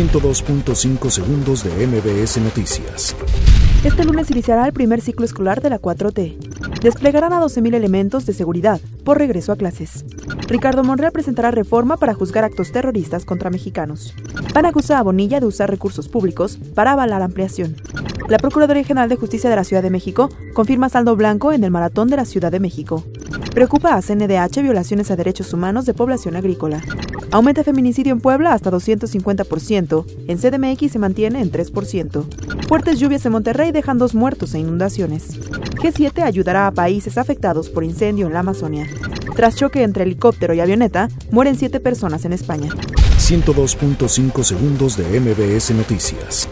102.5 segundos de MBS Noticias. Este lunes iniciará el primer ciclo escolar de la 4T. Desplegarán a 12.000 elementos de seguridad por regreso a clases. Ricardo Monreal presentará reforma para juzgar actos terroristas contra mexicanos. Van a acusar a Bonilla de usar recursos públicos para avalar ampliación. La Procuraduría General de Justicia de la Ciudad de México confirma saldo blanco en el maratón de la Ciudad de México. Preocupa a CNDH violaciones a derechos humanos de población agrícola. Aumenta feminicidio en Puebla hasta 250%. En CDMX se mantiene en 3%. Fuertes lluvias en Monterrey dejan dos muertos e inundaciones. G7 ayudará a países afectados por incendio en la Amazonia. Tras choque entre helicóptero y avioneta, mueren siete personas en España. 102.5 segundos de MBS Noticias.